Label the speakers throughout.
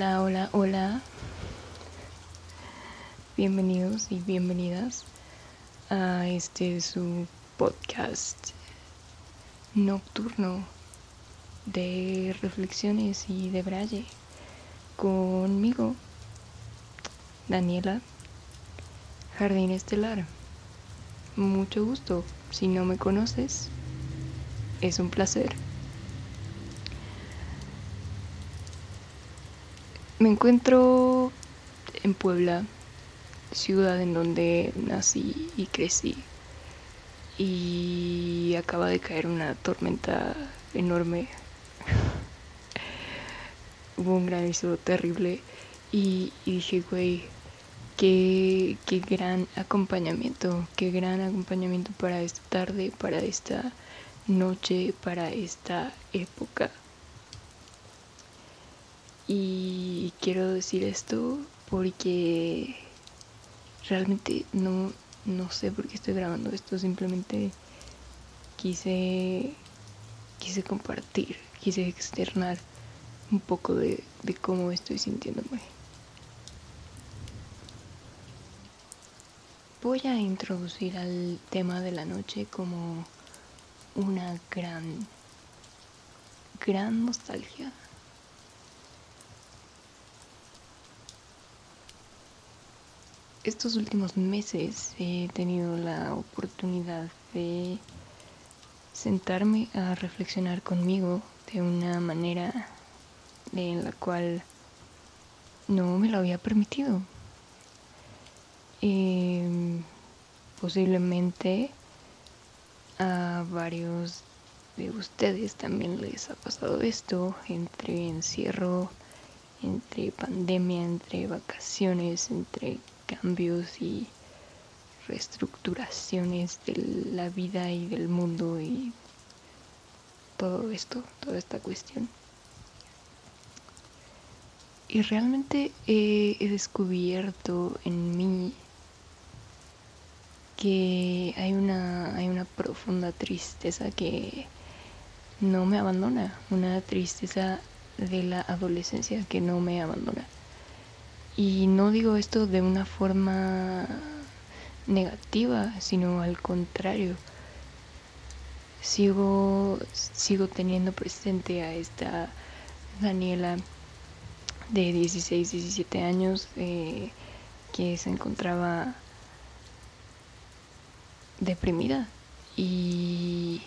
Speaker 1: Hola, hola, hola. Bienvenidos y bienvenidas a este su podcast nocturno de reflexiones y de braille conmigo, Daniela, Jardín Estelar. Mucho gusto. Si no me conoces, es un placer. Me encuentro en Puebla, ciudad en donde nací y crecí. Y acaba de caer una tormenta enorme. Hubo un granizo terrible y, dije, güey, qué, qué gran acompañamiento, qué gran acompañamiento para esta tarde, para esta noche, para esta época. Y quiero decir esto porque realmente no, no sé por qué estoy grabando esto, simplemente quise, quise compartir, quise externar un poco de, de cómo estoy sintiéndome. Voy a introducir al tema de la noche como una gran, gran nostalgia estos últimos meses he tenido la oportunidad de sentarme a reflexionar conmigo de una manera en la cual no me lo había permitido. Em, posiblemente a varios de ustedes también les ha pasado esto entre encierro, entre pandemia, entre vacaciones, entre cambios y reestructuraciones de la vida y del mundo y todo esto, toda esta cuestión. Y realmente he, descubierto en mí que hay una, hay una profunda tristeza que no me abandona, una tristeza de la adolescencia que no me abandona. Y no digo esto de una forma negativa, sino al contrario. Sigo, sigo teniendo presente a esta Daniela de 16, 17 años eh, que se encontraba deprimida y,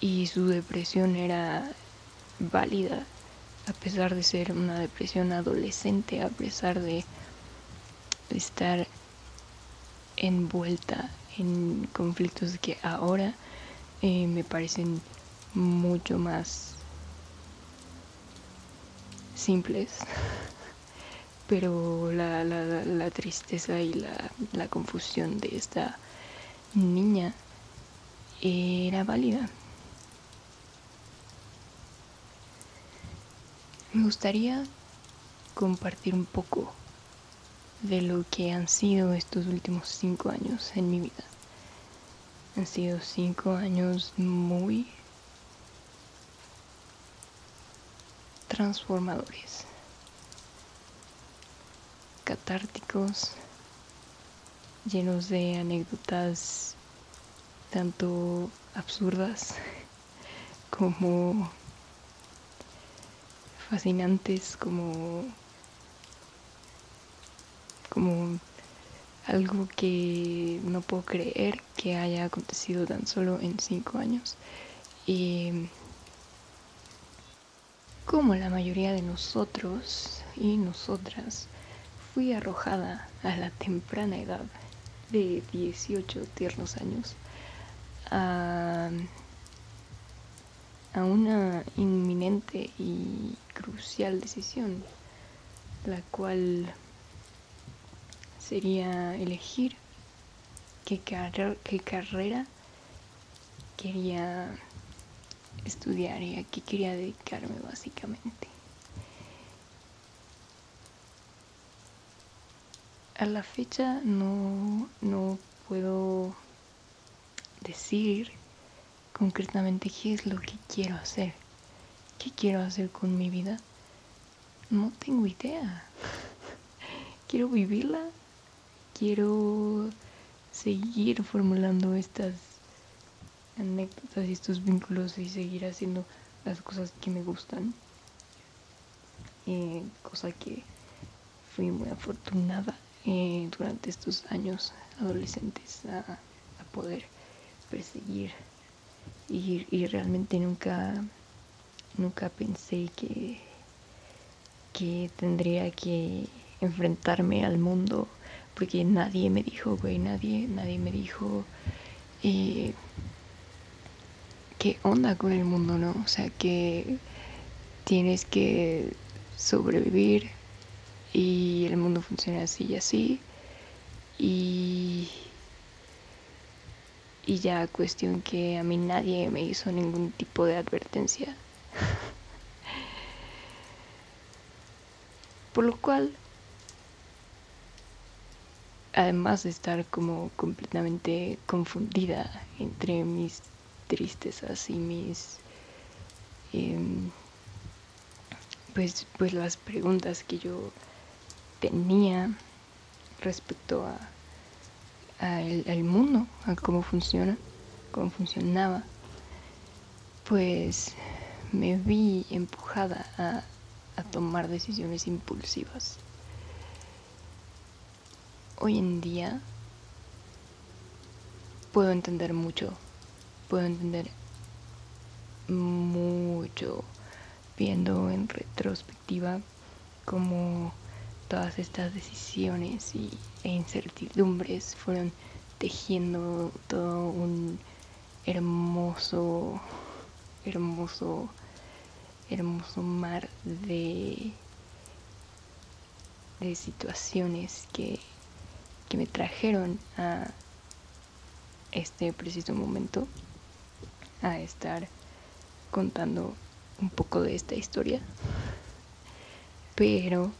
Speaker 1: y su depresión era válida a pesar de ser una depresión adolescente, a pesar de estar envuelta en conflictos que ahora eh, me parecen mucho más simples, pero la, tristeza y la confusión de esta niña era válida. Me gustaría compartir un poco de lo que han sido estos últimos cinco años en mi vida. Han sido cinco años muy transformadores, catárticos, llenos de anécdotas tanto absurdas como fascinantes como como algo que no puedo creer que haya acontecido tan solo en cinco años. Y como la mayoría de nosotros y nosotras fui arrojada a la temprana edad de 18 tiernos años a a una inminente y crucial decisión, la cual sería elegir qué, qué carrera quería estudiar y a qué quería dedicarme básicamente. A la fecha no, no puedo decir concretamente qué es lo que quiero hacer, qué quiero hacer con mi vida, no tengo idea. quiero vivirla, quiero seguir formulando estas anécdotas y estos vínculos y seguir haciendo las cosas que me gustan. Eh, cosa que fui muy afortunada eh, durante estos años adolescentes a, poder perseguir y, realmente nunca nunca pensé que que tendría que enfrentarme al mundo porque nadie me dijo güey nadie nadie me dijo eh, qué onda con el mundo no o sea que tienes que sobrevivir y el mundo funciona así y así. Y y ya cuestión que a mí nadie me hizo ningún tipo de advertencia por lo cual además de estar como completamente confundida entre mis tristezas y mis eh, pues pues las preguntas que yo tenía respecto a el, al mundo, a cómo funciona, cómo funcionaba, pues me vi empujada a, tomar decisiones impulsivas. Hoy en día puedo entender mucho, puedo entender mucho viendo en retrospectiva como todas estas decisiones y, e incertidumbres fueron tejiendo todo un hermoso, hermoso, hermoso mar de, de situaciones que, que me trajeron a este preciso momento, a estar contando un poco de esta historia. Pero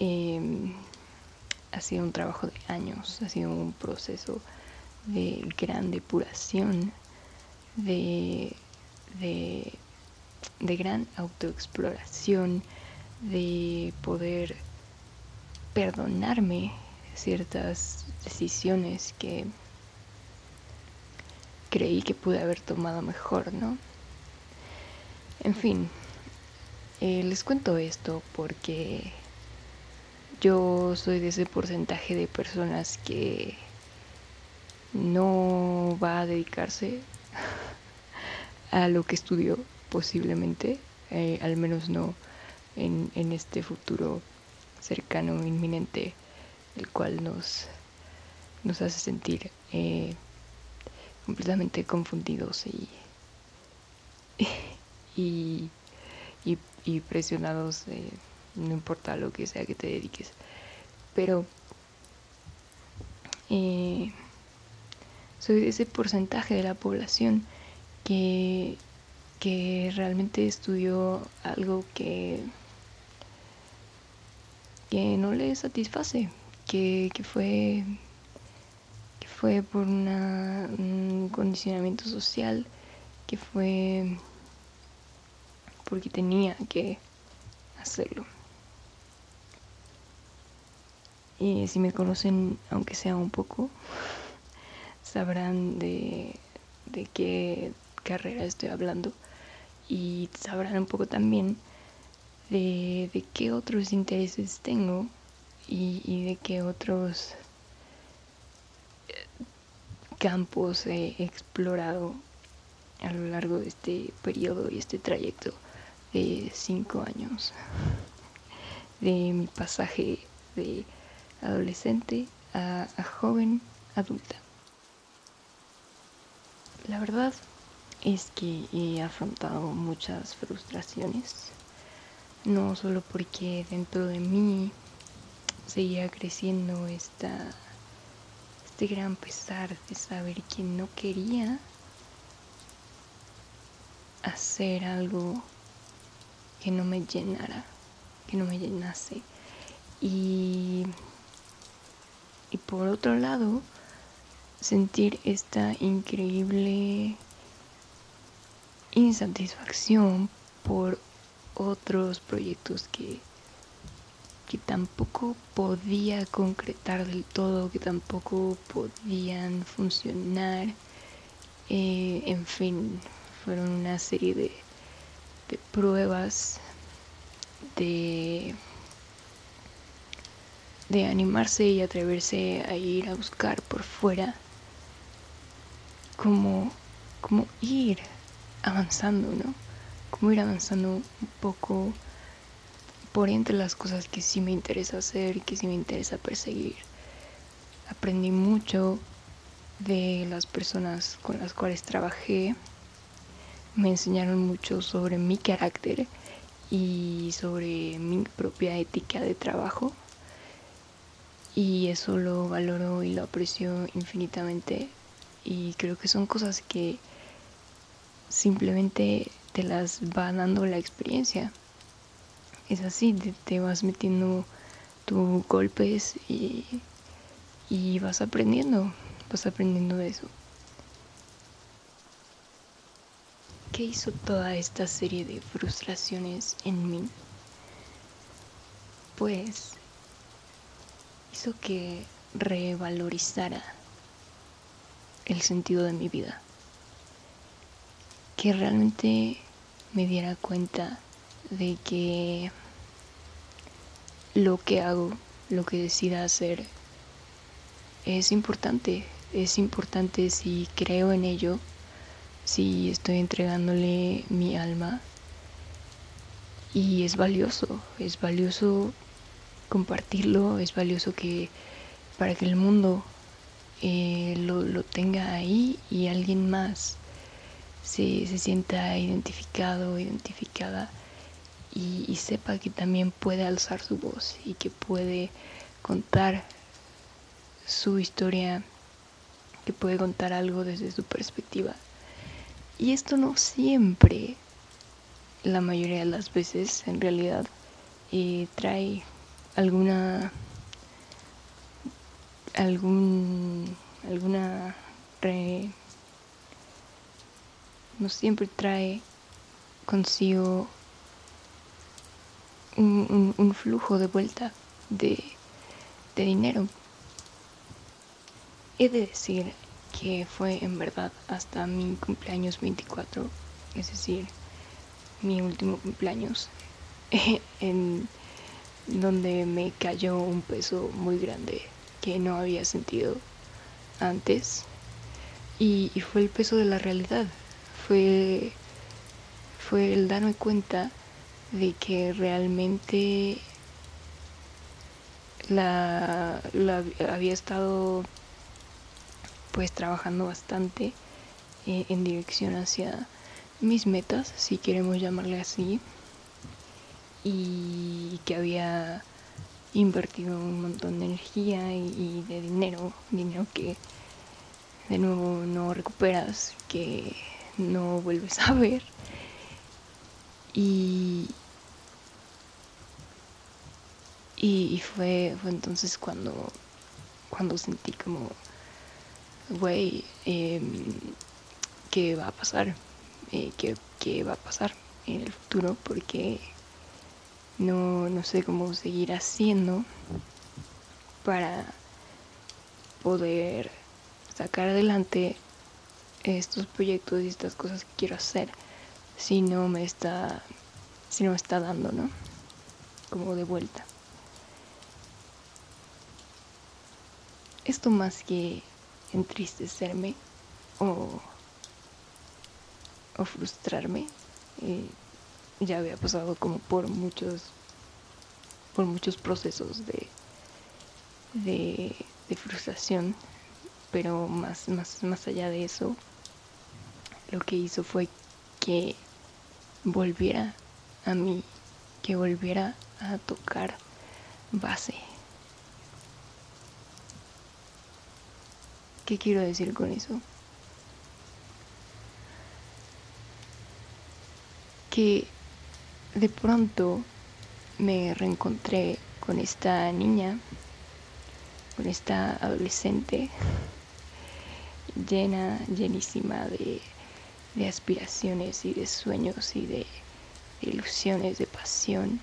Speaker 1: eh, ha sido un trabajo de años, ha sido un proceso de gran depuración, de, de, de gran autoexploración, de poder perdonarme ciertas decisiones que creí que pude haber tomado mejor, ¿no? En fin, eh, les cuento esto porque yo soy de ese porcentaje de personas que no va a dedicarse a lo que estudió posiblemente, eh, al menos no en, en, este futuro cercano, inminente, el cual nos, nos hace sentir eh, completamente confundidos y, y, y, presionados. No importa lo que sea que te dediques. Pero eh, soy de ese porcentaje de la población que, que realmente estudió algo que, que no le satisface, que, que fue que fue por un condicionamiento social, que fue porque tenía que hacerlo. Y si me conocen, aunque sea un poco, sabrán de, de qué carrera estoy hablando y sabrán un poco también de, de qué otros intereses tengo y, de qué otros eh, campos he explorado a lo largo de este periodo y este trayecto de cinco años de mi pasaje de adolescente a, a joven adulta. La verdad es que he afrontado muchas frustraciones, no solo porque dentro de mí seguía creciendo esta, este gran pesar de saber que no quería hacer algo que no me llenara, que no me llenase. Y y por otro lado sentir esta increíble insatisfacción por otros proyectos que que tampoco podía concretar del todo, que tampoco podían funcionar. Eh, en fin, fueron una serie de, de pruebas de, de animarse y atreverse a ir a buscar por fuera como, como ir avanzando, ¿no? Como ir avanzando un poco por entre las cosas que sí me interesa hacer y que sí me interesa perseguir. Aprendí mucho de las personas con las cuales trabajé. Me enseñaron mucho sobre mi carácter y sobre mi propia ética de trabajo. Y eso lo valoro y lo aprecio infinitamente. Y creo que son cosas que simplemente te las va dando la experiencia es así, te, vas metiendo tus golpes y, y vas aprendiendo, vas aprendiendo de eso. ¿Qué hizo toda esta serie de frustraciones en mí? Pues hizo que revalorizara el sentido de mi vida. Que realmente me diera cuenta de que lo que hago, lo que decida hacer, es importante. Es importante si creo en ello, si estoy entregándole mi alma. Y es valioso, es valioso compartirlo, es valioso que para que el mundo eh, lo, lo, tenga ahí y alguien más se, se sienta identificado, identificada y, sepa que también puede alzar su voz y que puede contar su historia, que puede contar algo desde su perspectiva. Y esto no siempre, la mayoría de las veces en realidad, eh, trae alguna algún alguna no siempre trae consigo un, flujo de vuelta de, de dinero. He de decir que fue en verdad hasta mi cumpleaños 24, es decir, mi último cumpleaños, en donde me cayó un peso muy grande que no había sentido antes. Y, y, fue el peso de la realidad, fue, fue el darme cuenta de que realmente la, había estado pues trabajando bastante eh, en dirección hacia mis metas, si queremos llamarle así, y que había invertido un montón de energía y, de dinero, dinero que de nuevo no recuperas, que no vuelves a ver. Y, y, fue, fue, entonces cuando, cuando sentí como, güey, em, ¿qué va a pasar? Eh, ¿qué, va a pasar en el futuro? Porque no, no sé cómo seguir haciendo para poder sacar adelante estos proyectos y estas cosas que quiero hacer si no me está, si no me está dando, ¿no? Como de vuelta. Esto más que entristecerme o, o frustrarme, eh, ya había pasado como por muchos, por muchos procesos de, de, de frustración, pero más, más, más allá de eso, lo que hizo fue que volviera a mí, que volviera a tocar base. ¿Qué quiero decir con eso? Que de pronto me reencontré con esta niña, con esta adolescente llena, llenísima de de aspiraciones y de sueños y de, ilusiones, de pasión.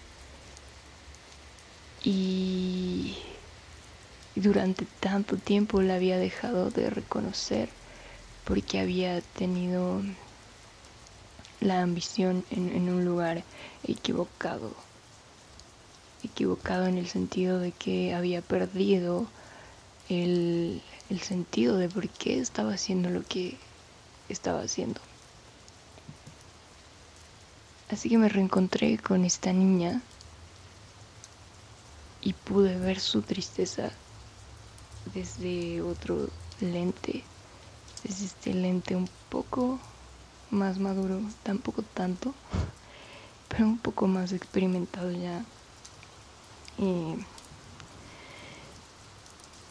Speaker 1: y durante tanto tiempo la había dejado de reconocer porque había tenido la ambición en, un lugar equivocado. Equivocado en el sentido de que había perdido el, el sentido de por qué estaba haciendo lo que estaba haciendo. Así que me reencontré con esta niña y pude ver su tristeza desde otro lente, desde este lente un poco más maduro, tampoco tanto, pero un poco más experimentado ya eh,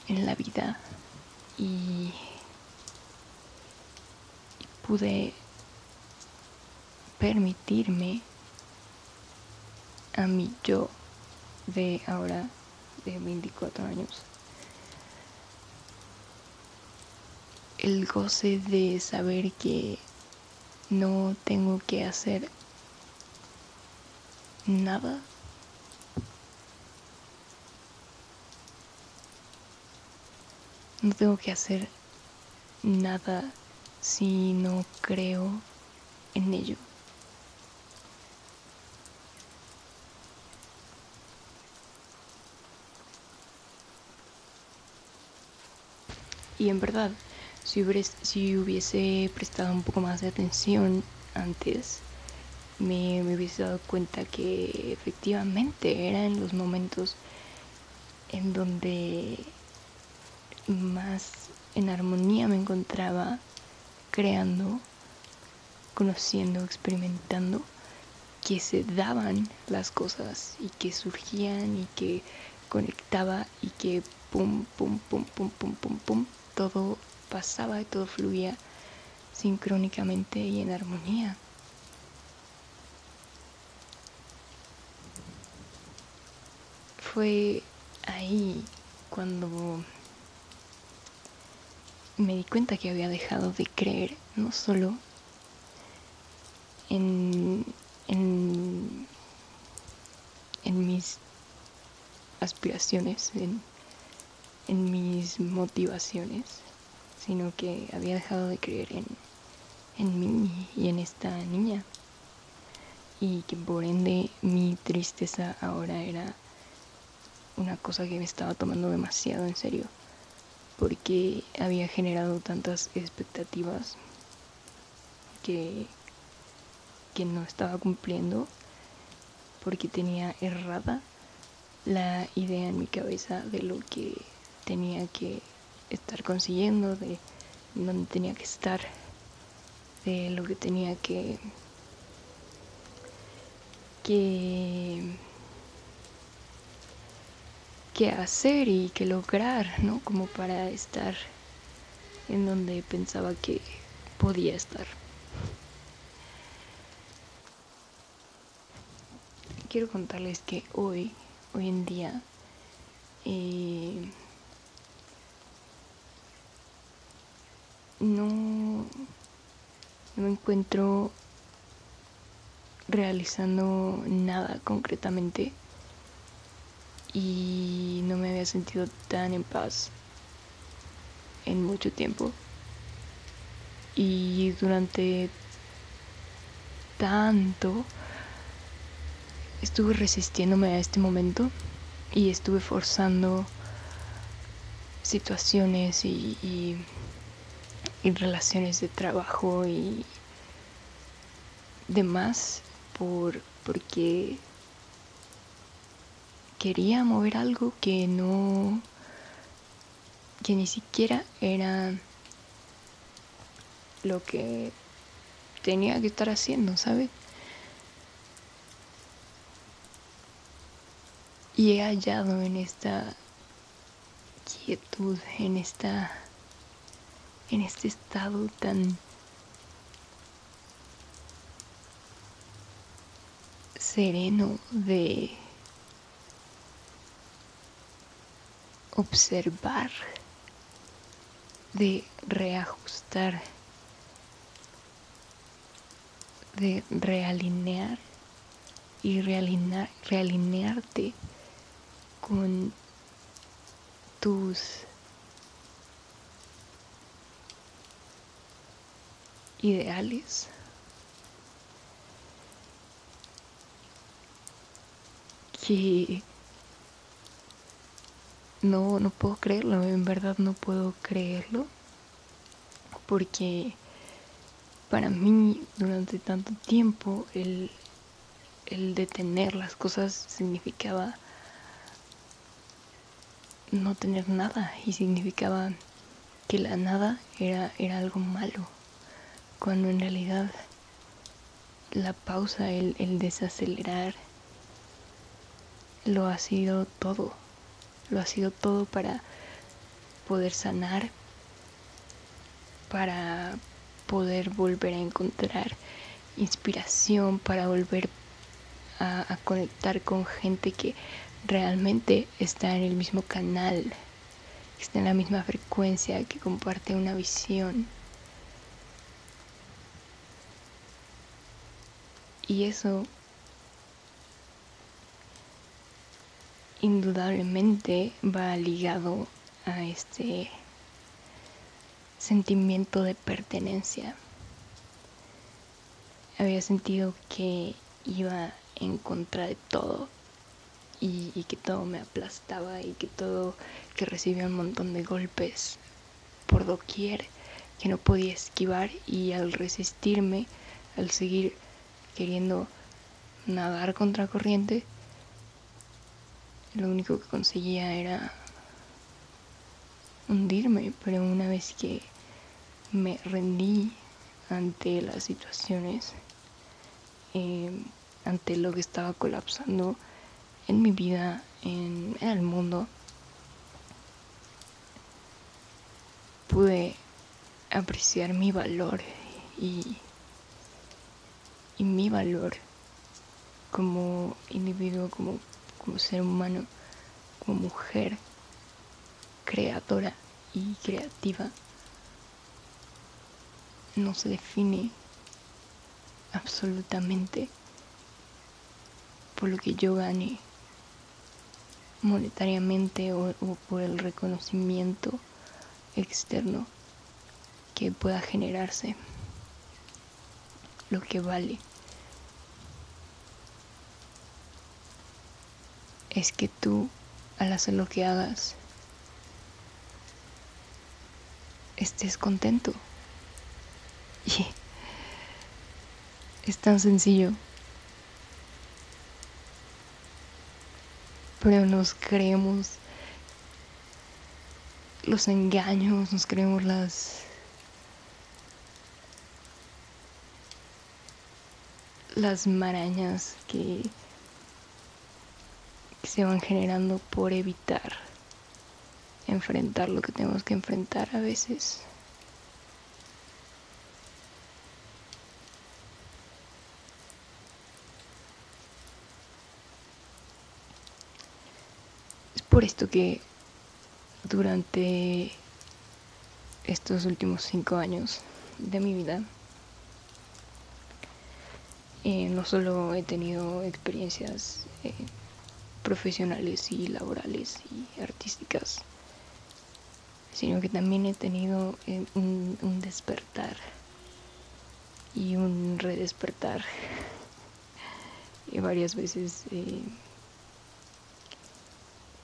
Speaker 1: en la vida. Y, y pude permitirme a mi yo de ahora de 24 años el goce de saber que no tengo que hacer nada. No tengo que hacer nada si no creo en ello. Y en verdad, si hubiese, prestado un poco más de atención antes, me, hubiese dado cuenta que efectivamente era en los momentos en donde más en armonía me encontraba creando, conociendo, experimentando, que se daban las cosas y que surgían y que conectaba y que pum, pum, pum, pum, pum, pum, pum, todo pasaba y todo fluía sincrónicamente y en armonía. Fue ahí cuando me di cuenta que había dejado de creer no solo en, en, mis aspiraciones, en, en mis motivaciones, sino que había dejado de creer en, en mí y en esta niña. Y que por ende mi tristeza ahora era una cosa que me estaba tomando demasiado en serio, porque había generado tantas expectativas que, que no estaba cumpliendo, porque tenía errada la idea en mi cabeza de lo que tenía que estar consiguiendo, de donde tenía que estar, de lo que tenía que que que hacer y que lograr, ¿no? Como para estar en donde pensaba que podía estar. Quiero contarles que hoy, hoy en día, eh, no, no me encuentro realizando nada concretamente y no me había sentido tan en paz en mucho tiempo. Y durante tanto estuve resistiéndome a este momento y estuve forzando situaciones y y relaciones de trabajo y demás por porque quería mover algo que no que ni siquiera era lo que tenía que estar haciendo, ¿sabes? Y he hallado en esta quietud, en esta en este estado tan sereno de observar, de reajustar, de realinear y realinearte con tus ideales. Que no, no puedo creerlo, en verdad no puedo creerlo. Porque para mí durante tanto tiempo el, el detener las cosas significaba no tener nada y significaba que la nada era, era algo malo, cuando en realidad la pausa, el, el desacelerar, lo ha sido todo, lo ha sido todo para poder sanar, para poder volver a encontrar inspiración, para volver a, a conectar con gente que realmente está en el mismo canal, está en la misma frecuencia, que comparte una visión. Y eso indudablemente va ligado a este sentimiento de pertenencia. Había sentido que iba en contra de todo y, que todo me aplastaba y que todo, que recibía un montón de golpes por doquier que no podía esquivar y al resistirme, al seguir queriendo nadar contra corriente, lo único que conseguía era hundirme, pero una vez que me rendí ante las situaciones, eh, ante lo que estaba colapsando, en mi vida, en, el mundo, pude apreciar mi valor y, y mi valor como individuo, como, como ser humano, como mujer creadora y creativa no se define absolutamente por lo que yo gane monetariamente o, por el reconocimiento externo que pueda generarse lo que vale. Es que tú al hacer lo que hagas estés contento. Y es tan sencillo. Pero nos creemos los engaños, nos creemos las las marañas que, se van generando por evitar enfrentar lo que tenemos que enfrentar a veces. por esto que durante estos últimos cinco años de mi vida eh, no solo he tenido experiencias eh, profesionales y laborales y artísticas, sino que también he tenido eh, un, un, despertar y un redespertar. Y varias veces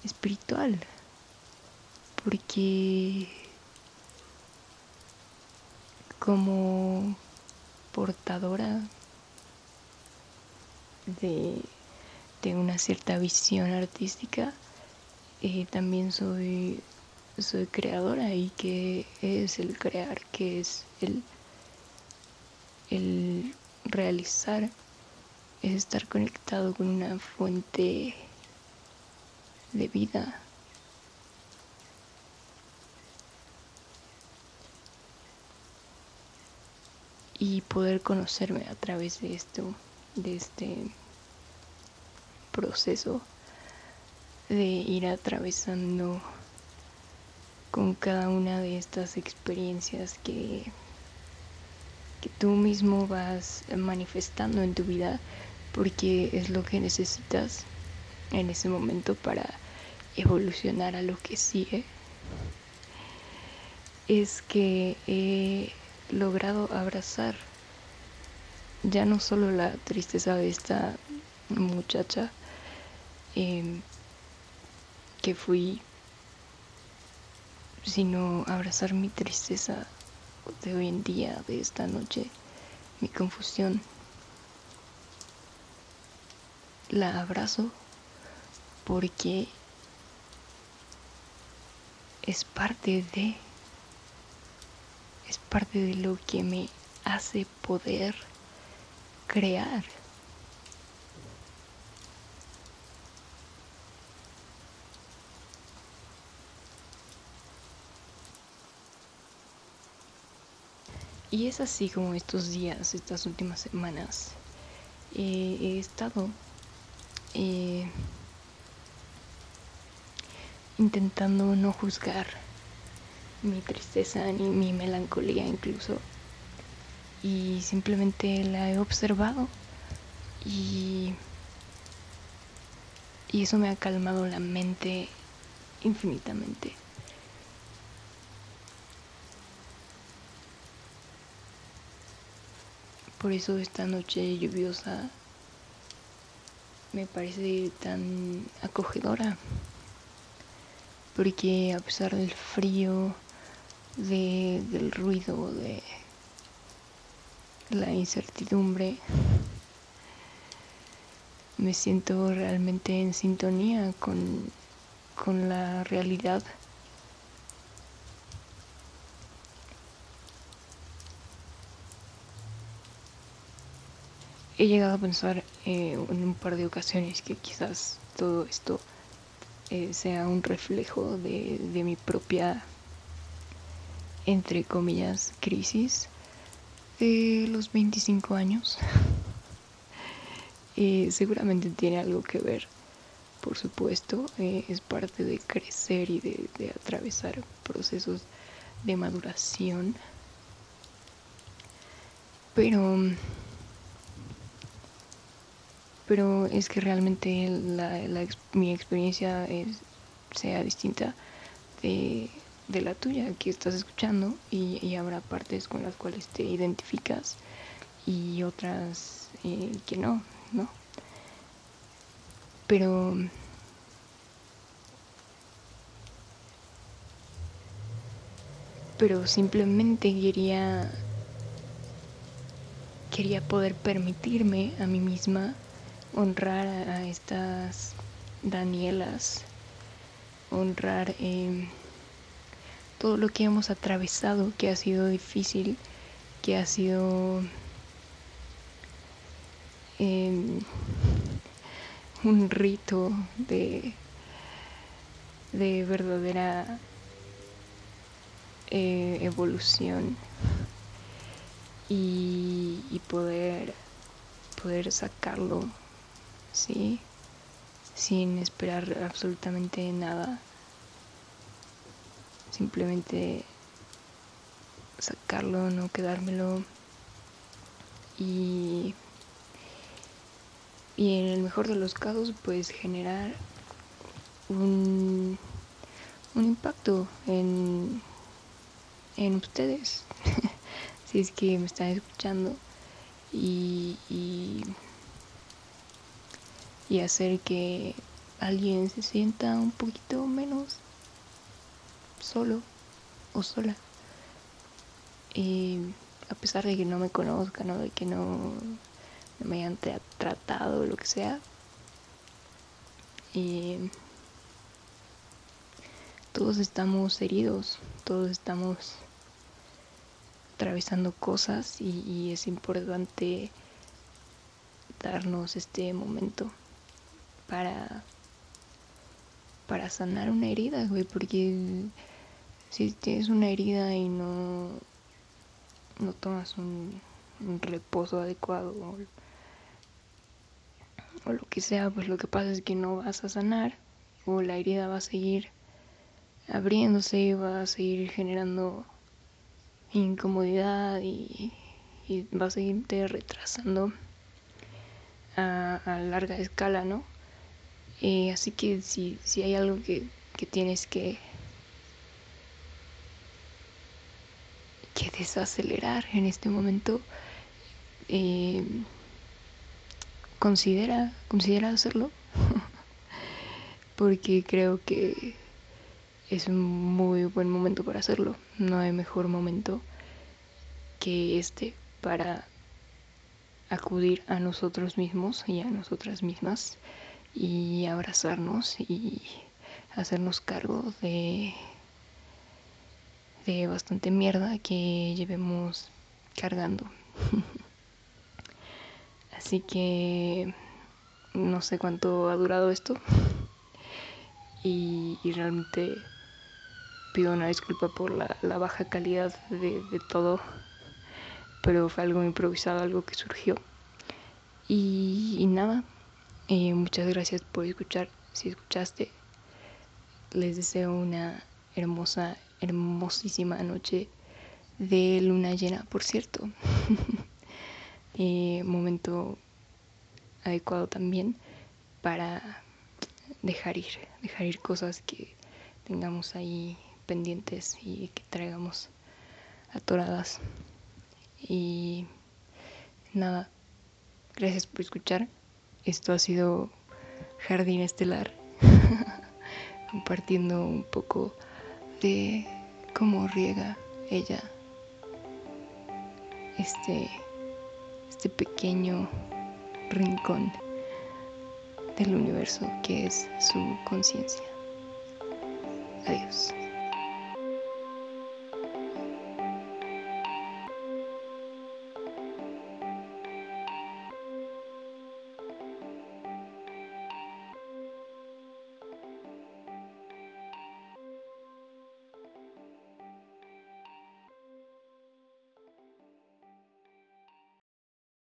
Speaker 1: espiritual, porque como portadora de, una cierta visión artística, eh, también soy, soy creadora y que es el crear, que es el, el realizar, es estar conectado con una fuente de vida. Y poder conocerme a través de esto, de este proceso de ir atravesando con cada una de estas experiencias que, que tú mismo vas manifestando en tu vida porque es lo que necesitas en ese momento para evolucionar a lo que sigue es que he logrado abrazar ya no solo la tristeza de esta muchacha em, que fui, sino abrazar mi tristeza de hoy en día, de esta noche, mi confusión. La abrazo porque es parte de, es parte de lo que me hace poder crear. Y es así como estos días, estas últimas semanas, eh, he estado eh, intentando no juzgar mi tristeza ni mi melancolía incluso. Y simplemente la he observado y, y eso me ha calmado la mente infinitamente. Por eso esta noche lluviosa me parece tan acogedora. Porque a pesar del frío, del ruido, de la incertidumbre, me siento realmente en sintonía con, con la realidad. he llegado a pensar eh, en un par de ocasiones que quizás todo esto eh, sea un reflejo de, mi propia, entre comillas, crisis de los 25 años. Eh, seguramente tiene algo que ver, por supuesto, es parte de crecer y de atravesar procesos de maduración. Pero pero es que realmente mi experiencia sea distinta de, la tuya que estás escuchando y, habrá partes con las cuales te identificas y otras eh, que no, ¿no? Pero pero simplemente quería quería poder permitirme a mí misma honrar a estas Danielas, honrar em, todo lo que hemos atravesado, que ha sido difícil, que ha sido em, un rito de, de verdadera eh, evolución y, y poder, poder sacarlo ¿sí? Sin esperar absolutamente nada. Simplemente sacarlo, no quedármelo. Y, y en el mejor de los casos, pues generar un, un impacto en, en ustedes. si es que me están escuchando. y y hacer que alguien se sienta un poquito menos solo o sola. Y a pesar de que no me conozcan o de que no, me hayan tratado o lo que sea. Y todos estamos heridos, todos estamos atravesando cosas y es importante darnos este momento para, para sanar una herida, güey, porque si tienes una herida y no, no tomas un, reposo adecuado o, lo que sea, pues lo que pasa es que no vas a sanar o la herida va a seguir abriéndose, va a seguir generando incomodidad y, y va a seguirte retrasando a, a larga escala, ¿no? Eh, así que si, si hay algo que, que tienes que, que desacelerar en este momento, eh, considera, considera hacerlo. Porque creo que es un muy buen momento para hacerlo. No hay mejor momento que este para acudir a nosotros mismos y a nosotras mismas y abrazarnos y hacernos cargo de de bastante mierda que llevemos cargando. Así que no sé cuánto ha durado esto y, realmente pido una disculpa por la, baja calidad de, todo, pero fue algo improvisado, algo que surgió. Y, nada, eh, muchas gracias por escuchar. Si escuchaste, les deseo una hermosa, hermosísima noche de luna llena, por cierto. Eh, momento adecuado también para dejar ir, dejar ir cosas que tengamos ahí pendientes y que traigamos atoradas. Y nada, gracias por escuchar. Esto ha sido Jardín Estelar, compartiendo un poco de cómo riega ella este, este pequeño rincón del universo que es su conciencia. Adiós.